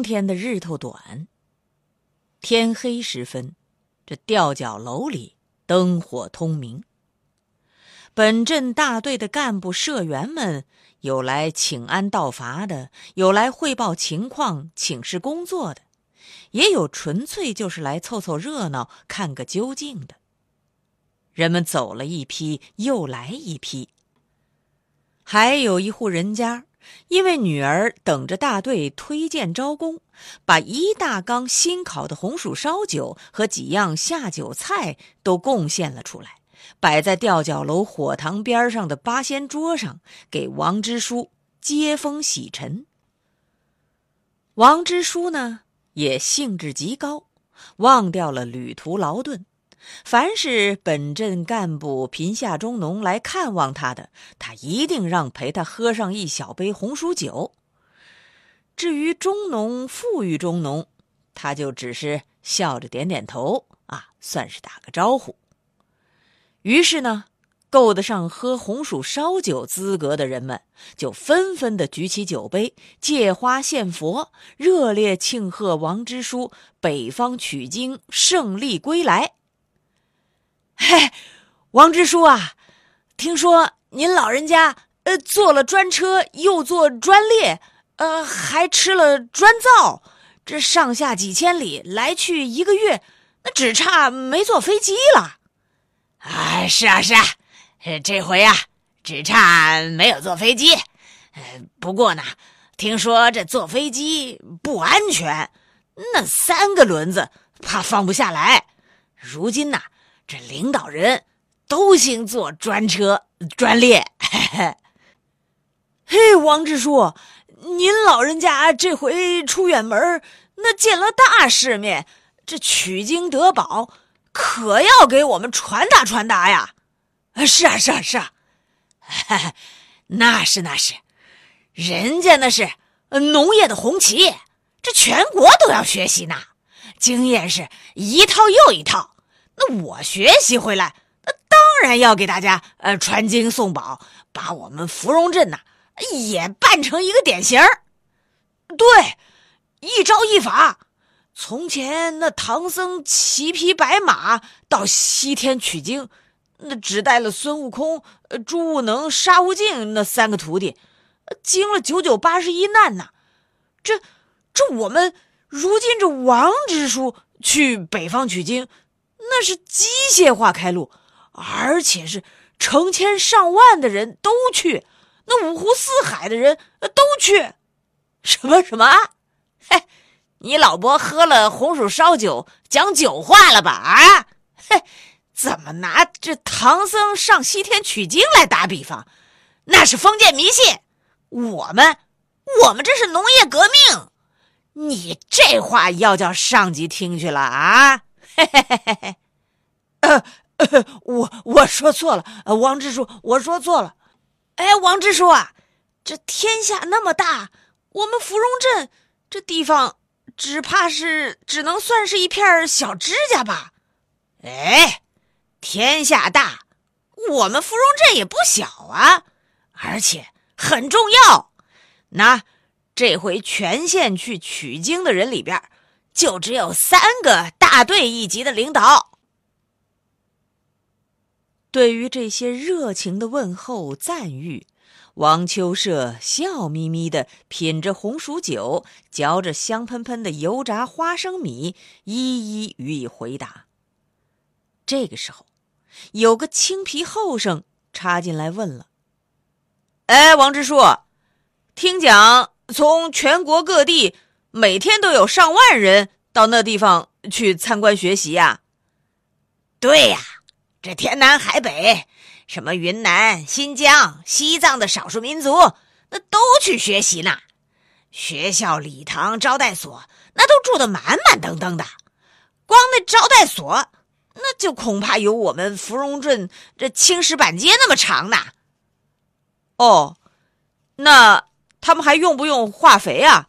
冬天的日头短，天黑时分，这吊脚楼里灯火通明。本镇大队的干部社员们，有来请安道伐的，有来汇报情况、请示工作的，也有纯粹就是来凑凑热闹、看个究竟的。人们走了一批，又来一批，还有一户人家。因为女儿等着大队推荐招工，把一大缸新烤的红薯烧酒和几样下酒菜都贡献了出来，摆在吊脚楼火塘边上的八仙桌上，给王支书接风洗尘。王支书呢，也兴致极高，忘掉了旅途劳顿。凡是本镇干部、贫下中农来看望他的，他一定让陪他喝上一小杯红薯酒。至于中农、富裕中农，他就只是笑着点点头，啊，算是打个招呼。于是呢，够得上喝红薯烧酒资格的人们，就纷纷的举起酒杯，借花献佛，热烈庆贺王支书北方取经胜利归来。王支书啊，听说您老人家呃坐了专车，又坐专列，呃还吃了专灶，这上下几千里，来去一个月，那只差没坐飞机了。啊，是啊是啊，这回啊只差没有坐飞机。呃，不过呢，听说这坐飞机不安全，那三个轮子怕放不下来。如今呐。这领导人都兴坐专车专列，嘿，王支书，您老人家这回出远门，那见了大世面，这取经得宝，可要给我们传达传达呀！是啊，是啊，是啊，那是那是，人家那是农业的红旗，这全国都要学习呢，经验是一套又一套。那我学习回来，当然要给大家呃传经送宝，把我们芙蓉镇呐也办成一个典型对，一招一法。从前那唐僧骑匹白马到西天取经，那只带了孙悟空、朱悟能、沙悟净那三个徒弟，经了九九八十一难呐。这这我们如今这王支书去北方取经。那是机械化开路，而且是成千上万的人都去，那五湖四海的人都去。什么什么啊？嘿，你老伯喝了红薯烧酒，讲酒话了吧？啊，嘿，怎么拿这唐僧上西天取经来打比方？那是封建迷信。我们，我们这是农业革命。你这话要叫上级听去了啊？嘿嘿嘿嘿嘿，呃，我我说错了，王支书，我说错了。哎，王支书啊，这天下那么大，我们芙蓉镇这地方，只怕是只能算是一片小指甲吧？哎，天下大，我们芙蓉镇也不小啊，而且很重要。那这回全县去取经的人里边。就只有三个大队一级的领导。对于这些热情的问候赞誉，王秋社笑眯眯的品着红薯酒，嚼着香喷喷的油炸花生米，一一予以回答。这个时候，有个青皮后生插进来问了：“哎，王支书，听讲从全国各地每天都有上万人到那地方去参观学习呀？”“对呀，这天南海北。”什么云南、新疆、西藏的少数民族，那都去学习呢。学校礼堂、招待所，那都住得满满登登的。光那招待所，那就恐怕有我们芙蓉镇这青石板街那么长呢。哦，那他们还用不用化肥啊？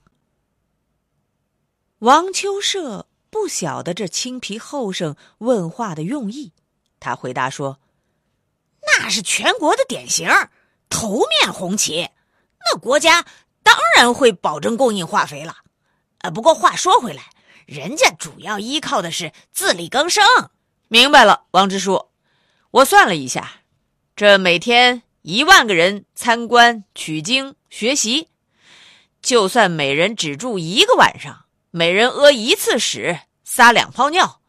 王秋社不晓得这青皮后生问话的用意，他回答说。那是全国的典型，头面红旗。那国家当然会保证供应化肥了。呃，不过话说回来，人家主要依靠的是自力更生。明白了，王支书，我算了一下，这每天一万个人参观取经学习，就算每人只住一个晚上，每人屙一次屎，撒两泡尿，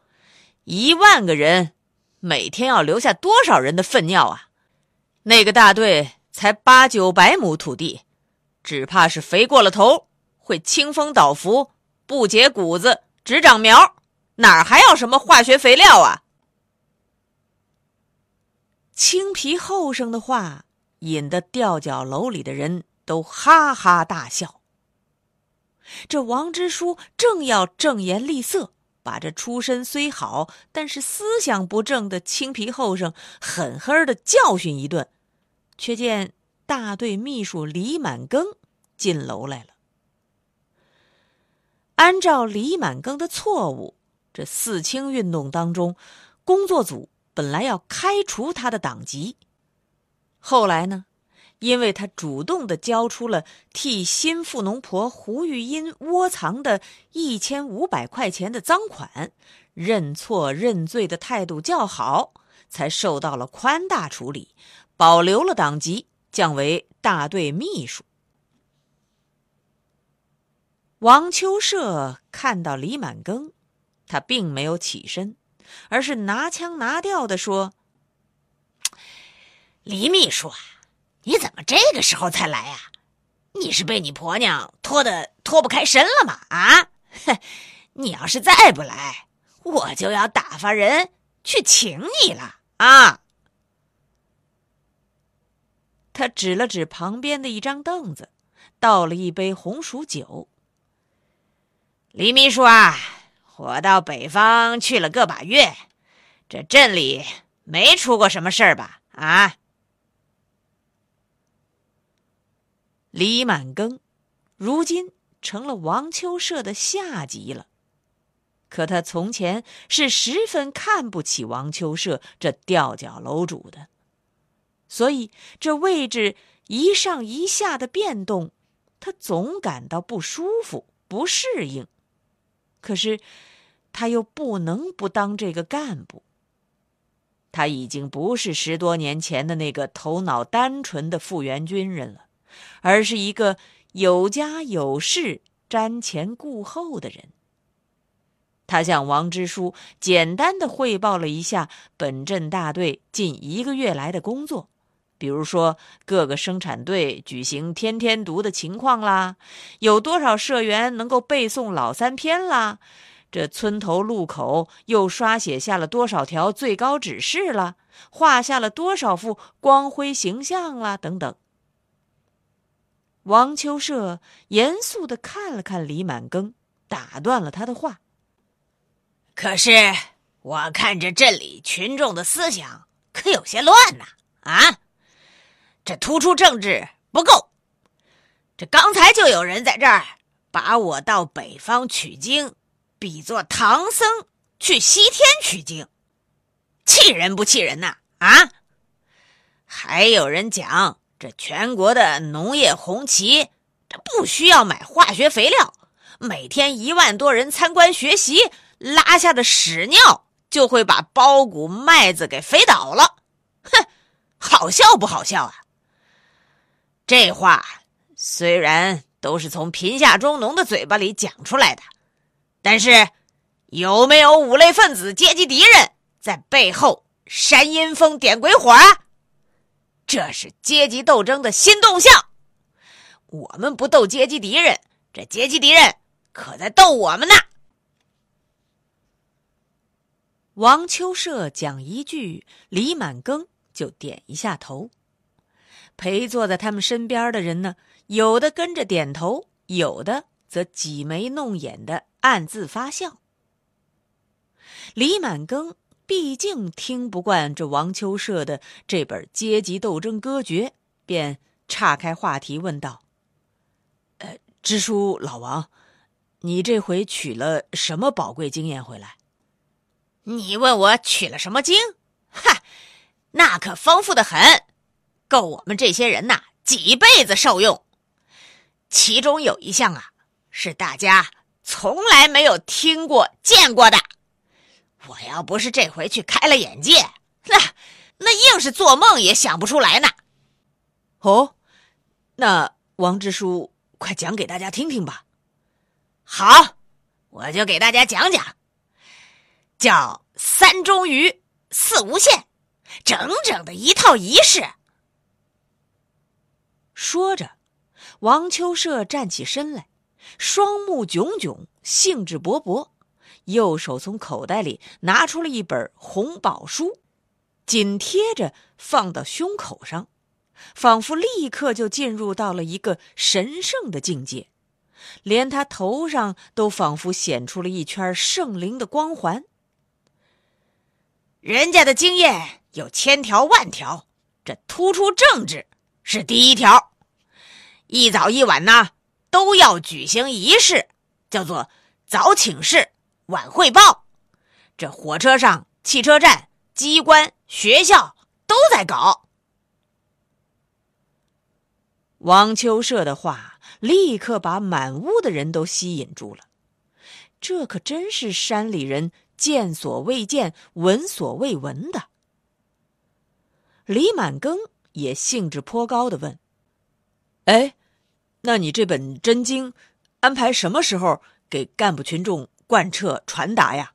一万个人。每天要留下多少人的粪尿啊？那个大队才八九百亩土地，只怕是肥过了头，会清风倒伏，不结谷子，只长苗，哪儿还要什么化学肥料啊？青皮后生的话引得吊脚楼里的人都哈哈大笑。这王支书正要正言厉色。把这出身虽好，但是思想不正的青皮后生狠狠的教训一顿，却见大队秘书李满庚进楼来了。按照李满庚的错误，这四清运动当中，工作组本来要开除他的党籍，后来呢？因为他主动的交出了替新富农婆胡玉英窝藏的一千五百块钱的赃款，认错认罪的态度较好，才受到了宽大处理，保留了党籍，降为大队秘书。王秋社看到李满庚，他并没有起身，而是拿腔拿调的说：“ 李秘书啊。”你怎么这个时候才来呀？你是被你婆娘拖得脱不开身了吗？啊，哼！你要是再不来，我就要打发人去请你了啊！他指了指旁边的一张凳子，倒了一杯红薯酒。李秘书啊，我到北方去了个把月，这镇里没出过什么事儿吧？啊？李满庚，如今成了王秋社的下级了。可他从前是十分看不起王秋社这吊脚楼主的，所以这位置一上一下的变动，他总感到不舒服、不适应。可是，他又不能不当这个干部。他已经不是十多年前的那个头脑单纯的复员军人了。而是一个有家有室、瞻前顾后的人。他向王支书简单的汇报了一下本镇大队近一个月来的工作，比如说各个生产队举行天天读的情况啦，有多少社员能够背诵老三篇啦，这村头路口又刷写下了多少条最高指示啦，画下了多少幅光辉形象啦，等等。王秋社严肃的看了看李满庚，打断了他的话。可是我看这镇里群众的思想可有些乱呐！啊，这突出政治不够。这刚才就有人在这儿把我到北方取经，比作唐僧去西天取经，气人不气人呐？啊，还有人讲。这全国的农业红旗，这不需要买化学肥料，每天一万多人参观学习，拉下的屎尿就会把包谷麦子给肥倒了。哼，好笑不好笑啊？这话虽然都是从贫下中农的嘴巴里讲出来的，但是有没有五类分子、阶级敌人在背后煽阴风、点鬼火啊？这是阶级斗争的新动向。我们不斗阶级敌人，这阶级敌人可在斗我们呢。王秋社讲一句，李满庚就点一下头。陪坐在他们身边的人呢，有的跟着点头，有的则挤眉弄眼的暗自发笑。李满庚毕竟听不惯这王秋社的这本阶级斗争歌诀，便岔开话题问道：“呃，支书老王，你这回取了什么宝贵经验回来？”你问我取了什么经？哈，那可丰富的很，够我们这些人呐几辈子受用。其中有一项啊，是大家从来没有听过、见过的。我要不是这回去开了眼界，那那硬是做梦也想不出来呢。哦，那王支书，快讲给大家听听吧。好，我就给大家讲讲。叫三中于四无限，整整的一套仪式。说着，王秋社站起身来，双目炯炯，兴致勃勃，右手从口袋里拿出了一本红宝书，紧贴着放到胸口上，仿佛立刻就进入到了一个神圣的境界，连他头上都仿佛显出了一圈圣灵的光环。人家的经验有千条万条，这突出政治是第一条。一早一晚呢，都要举行仪式，叫做早请示、晚汇报。这火车上、汽车站、机关、学校都在搞。王秋社的话立刻把满屋的人都吸引住了，这可真是山里人。见所未见，闻所未闻的。李满庚也兴致颇高的问：“哎，那你这本真经，安排什么时候给干部群众贯彻传达呀？”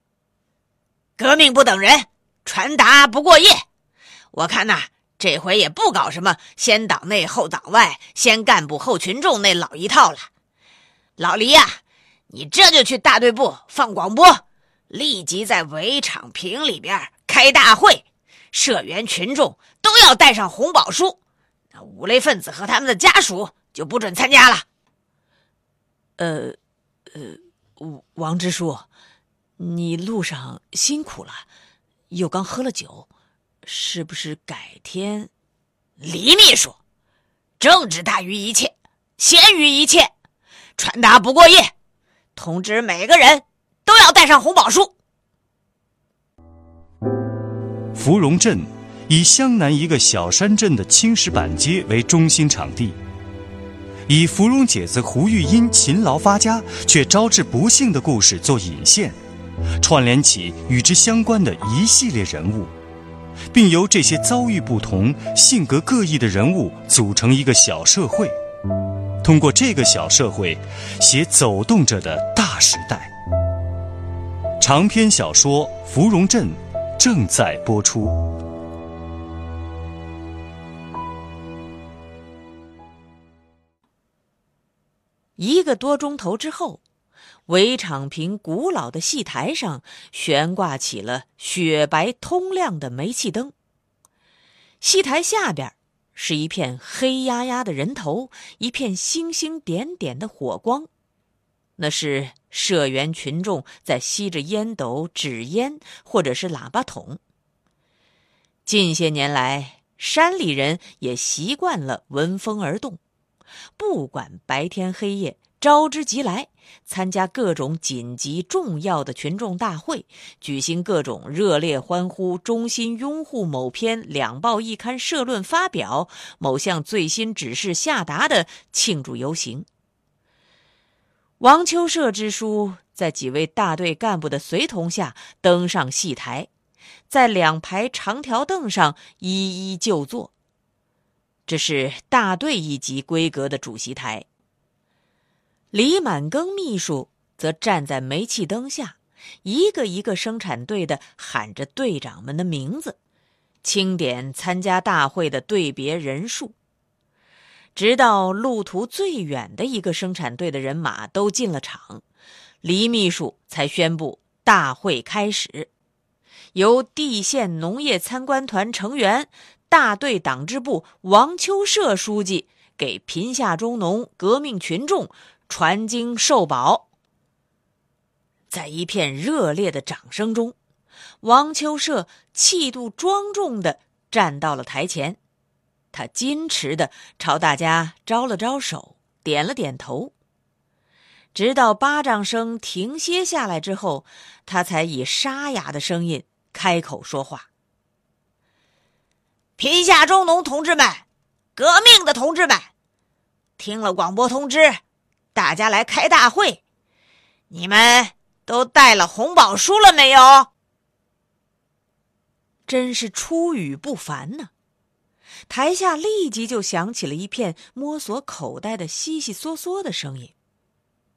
革命不等人，传达不过夜。我看呐，这回也不搞什么先党内后党外，先干部后群众那老一套了。老黎呀，你这就去大队部放广播。立即在围场坪里边开大会，社员群众都要带上红宝书，那五类分子和他们的家属就不准参加了。呃，呃，王支书，你路上辛苦了，又刚喝了酒，是不是改天？李秘书，政治大于一切，先于一切，传达不过夜，通知每个人。都要带上红宝书。芙蓉镇以湘南一个小山镇的青石板街为中心场地，以芙蓉姐子胡玉英勤劳发家却招致不幸的故事做引线，串联起与之相关的一系列人物，并由这些遭遇不同、性格各异的人物组成一个小社会，通过这个小社会，写走动着的大时代。长篇小说《芙蓉镇》正在播出。一个多钟头之后，围场坪古老的戏台上悬挂起了雪白通亮的煤气灯。戏台下边是一片黑压压的人头，一片星星点点的火光。那是社员群众在吸着烟斗、纸烟，或者是喇叭筒。近些年来，山里人也习惯了闻风而动，不管白天黑夜，招之即来，参加各种紧急重要的群众大会，举行各种热烈欢呼、衷心拥护某篇两报一刊社论发表、某项最新指示下达的庆祝游行。王秋社之书在几位大队干部的随同下登上戏台，在两排长条凳上一一就坐。这是大队一级规格的主席台。李满庚秘书则站在煤气灯下，一个一个生产队的喊着队长们的名字，清点参加大会的队别人数。直到路途最远的一个生产队的人马都进了场，李秘书才宣布大会开始。由地县农业参观团成员。大队党支部王秋社书记给贫下中农革命群众传经授宝。在一片热烈的掌声中，王秋社气度庄重的站到了台前，他矜持的朝大家招了招手，点了点头。直到巴掌声停歇下来之后，他才以沙哑的声音开口说话。贫下中农同志们，革命的同志们，听了广播通知，大家来开大会。你们都带了红宝书了没有？真是出语不凡呢！台下立即就响起了一片摸索口袋的悉悉嗦嗦的声音，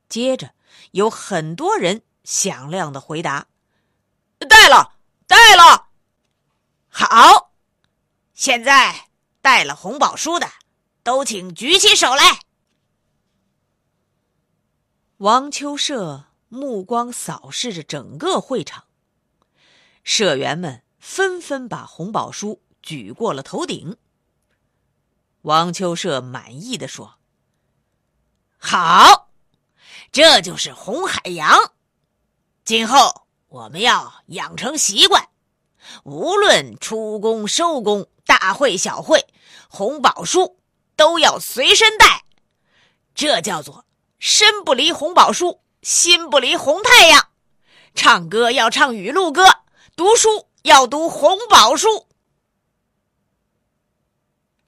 接着有很多人响亮的回答：“带了，带了。”好。现在带了红宝书的，都请举起手来。王秋社目光扫视着整个会场，社员们纷纷把红宝书举过了头顶。王秋社满意的说：“好，这就是红海洋。今后我们要养成习惯，无论出工收工。”大会小会，红宝书都要随身带，这叫做身不离红宝书，心不离红太阳。唱歌要唱雨露歌，读书要读红宝书。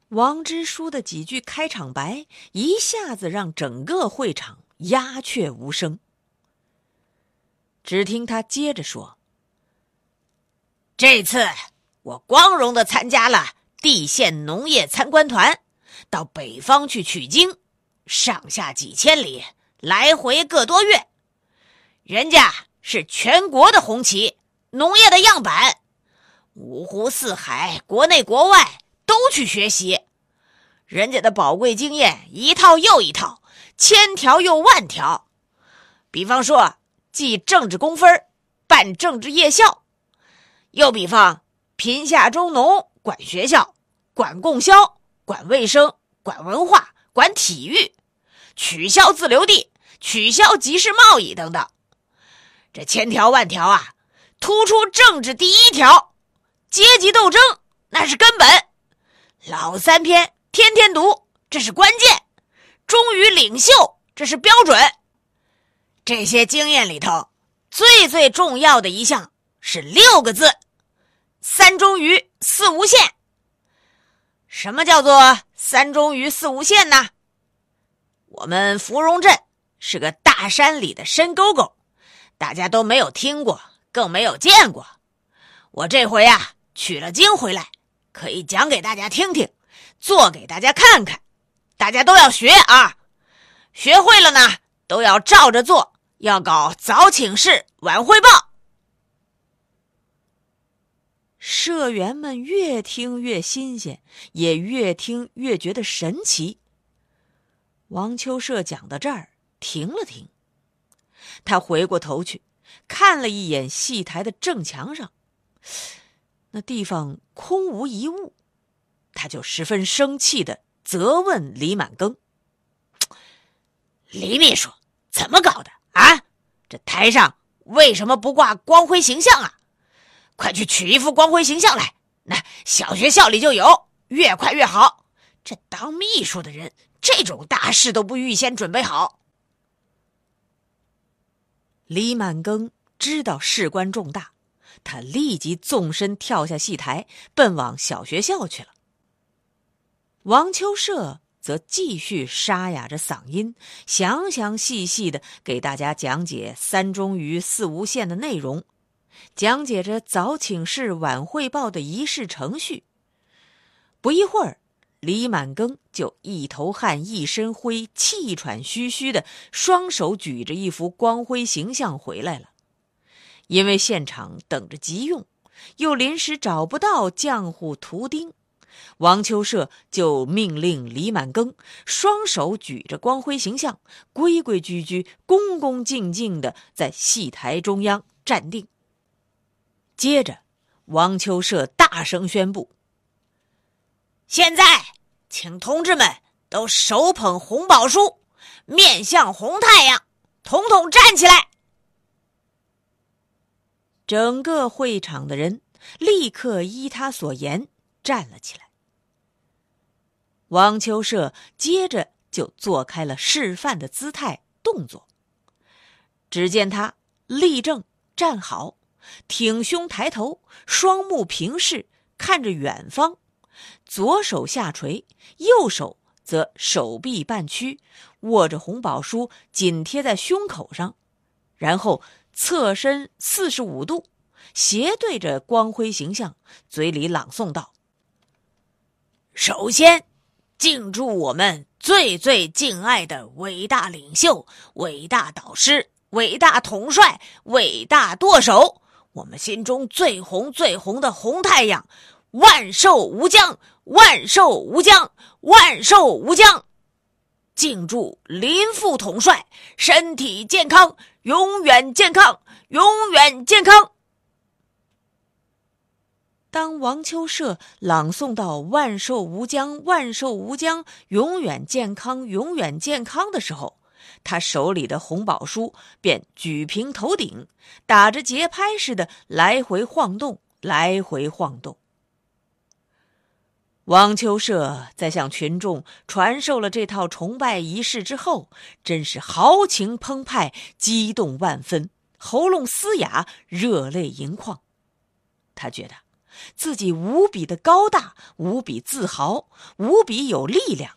王支书的几句开场白一下子让整个会场鸦雀无声。只听他接着说：“这次。”我光荣的参加了地县农业参观团，到北方去取经，上下几千里，来回个多月。人家是全国的红旗，农业的样板，五湖四海，国内国外都去学习。人家的宝贵经验一套又一套，千条又万条。比方说，记政治工分办政治夜校；又比方。贫下中农管学校，管供销，管卫生，管文化，管体育，取消自留地，取消集市贸易等等。这千条万条啊，突出政治第一条，阶级斗争那是根本。老三篇天天读，这是关键。忠于领袖，这是标准。这些经验里头，最最重要的一项是六个字。三忠于四无限。什么叫做三忠于四无限呢？我们芙蓉镇是个大山里的深沟沟，大家都没有听过，更没有见过。我这回啊取了经回来，可以讲给大家听听，做给大家看看，大家都要学啊！学会了呢，都要照着做，要搞早请示、晚汇报。社员们越听越新鲜，也越听越觉得神奇。王秋社讲到这儿停了停，他回过头去看了一眼戏台的正墙上，那地方空无一物，他就十分生气的责问李满庚：“李秘书，怎么搞的啊？这台上为什么不挂光辉形象啊？”快去取一副光辉形象来！那小学校里就有，越快越好。这当秘书的人，这种大事都不预先准备好。李满庚知道事关重大，他立即纵身跳下戏台，奔往小学校去了。王秋社则继续沙哑着嗓音，详详细细的给大家讲解“三忠于四无限”的内容。讲解着早请示晚汇报的仪式程序。不一会儿，李满庚就一头汗一身灰，气喘吁吁的，双手举着一幅光辉形象回来了。因为现场等着急用，又临时找不到浆糊图钉，王秋社就命令李满庚双手举着光辉形象，规规矩矩、恭恭敬敬的在戏台中央站定。接着，王秋社大声宣布。现在，请同志们都手捧红宝书，面向红太阳，统统站起来。整个会场的人立刻依他所言站了起来。王秋社接着就做开了示范的姿态动作。只见他立正站好，挺胸抬头，双目平视，看着远方。左手下垂，右手则手臂半屈，握着红宝书紧贴在胸口上，然后侧身四十五度，斜对着光辉形象，嘴里朗诵道：“首先，敬祝我们最最敬爱的伟大领袖、伟大导师、伟大统帅、伟大舵手，我们心中最红最红的红太阳。”万寿无疆，万寿无疆，万寿无疆！敬祝林副统帅身体健康，永远健康，永远健康。当王秋社朗诵到“万寿无疆，万寿无疆，永远健康，永远健康”的时候，他手里的红宝书便举平头顶，打着节拍似的来回晃动，来回晃动。王秋社在向群众传授了这套崇拜仪式之后，真是豪情澎湃，激动万分，喉咙嘶哑，热泪盈眶。他觉得自己无比的高大，无比自豪，无比有力量。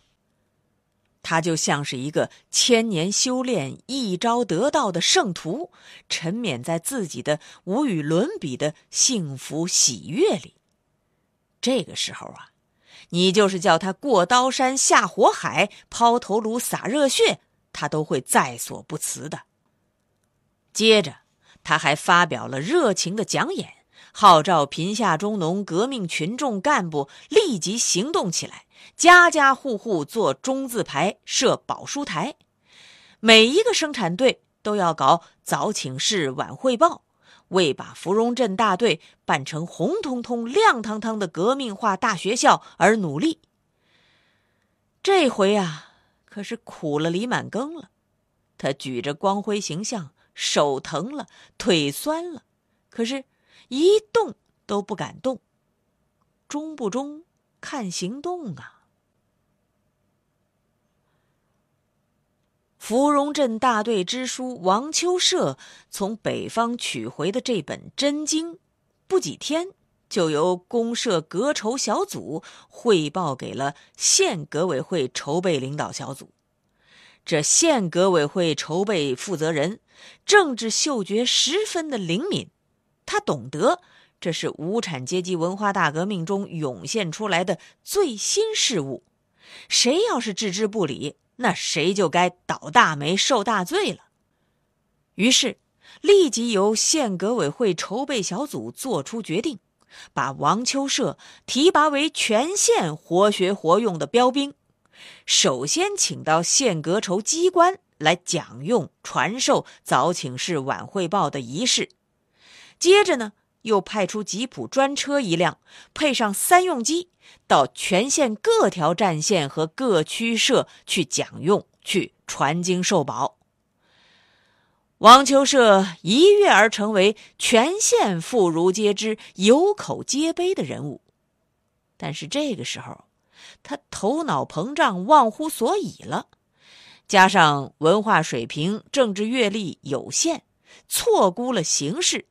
他就像是一个千年修炼、一朝得道的圣徒，沉湎在自己的无与伦比的幸福喜悦里。这个时候啊。你就是叫他过刀山下火海，抛头颅洒热血，他都会在所不辞的。接着，他还发表了热情的讲演，号召贫下中农革命群众干部立即行动起来，家家户户做中字牌，设保书台，每一个生产队都要搞早请示、晚汇报。为把芙蓉镇大队办成红彤彤、亮堂堂的革命化大学校而努力。这回啊，可是苦了李满庚了。他举着光辉形象，手疼了，腿酸了，可是，一动都不敢动。中不中，看行动啊！芙蓉镇大队支书王秋社从北方取回的这本真经，不几天就由公社革筹小组汇报给了县革委会筹备领导小组。这县革委会筹备负责人政治嗅觉十分的灵敏，他懂得这是无产阶级文化大革命中涌现出来的最新事物，谁要是置之不理。那谁就该倒大霉受大罪了。于是，立即由县革委会筹备小组作出决定，把王秋社提拔为全县活学活用的标兵，首先请到县革筹机关来讲用、传授早请示、晚汇报的仪式。接着呢。又派出吉普专车一辆，配上三用机，到全县各条战线和各区社去讲用、去传经授宝。王秋社一跃而成为全县妇孺皆知、有口皆碑的人物。但是这个时候，他头脑膨胀、忘乎所以了，加上文化水平、政治阅历有限，错估了形势。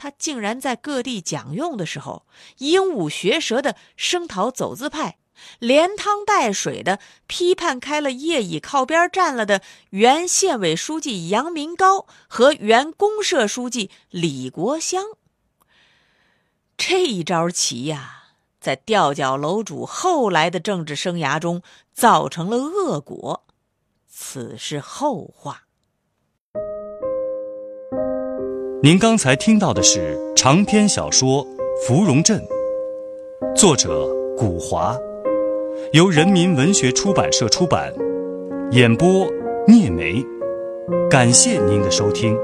他竟然在各地讲用的时候，鹦鹉学舌的声讨走资派，连汤带水的批判开了业已靠边站了的原县委书记杨明高和原公社书记李国香。这一招棋呀，在吊脚楼主后来的政治生涯中造成了恶果，此是后话。您刚才听到的是长篇小说《芙蓉镇》，作者古华，由人民文学出版社出版，演播聂梅。感谢您的收听。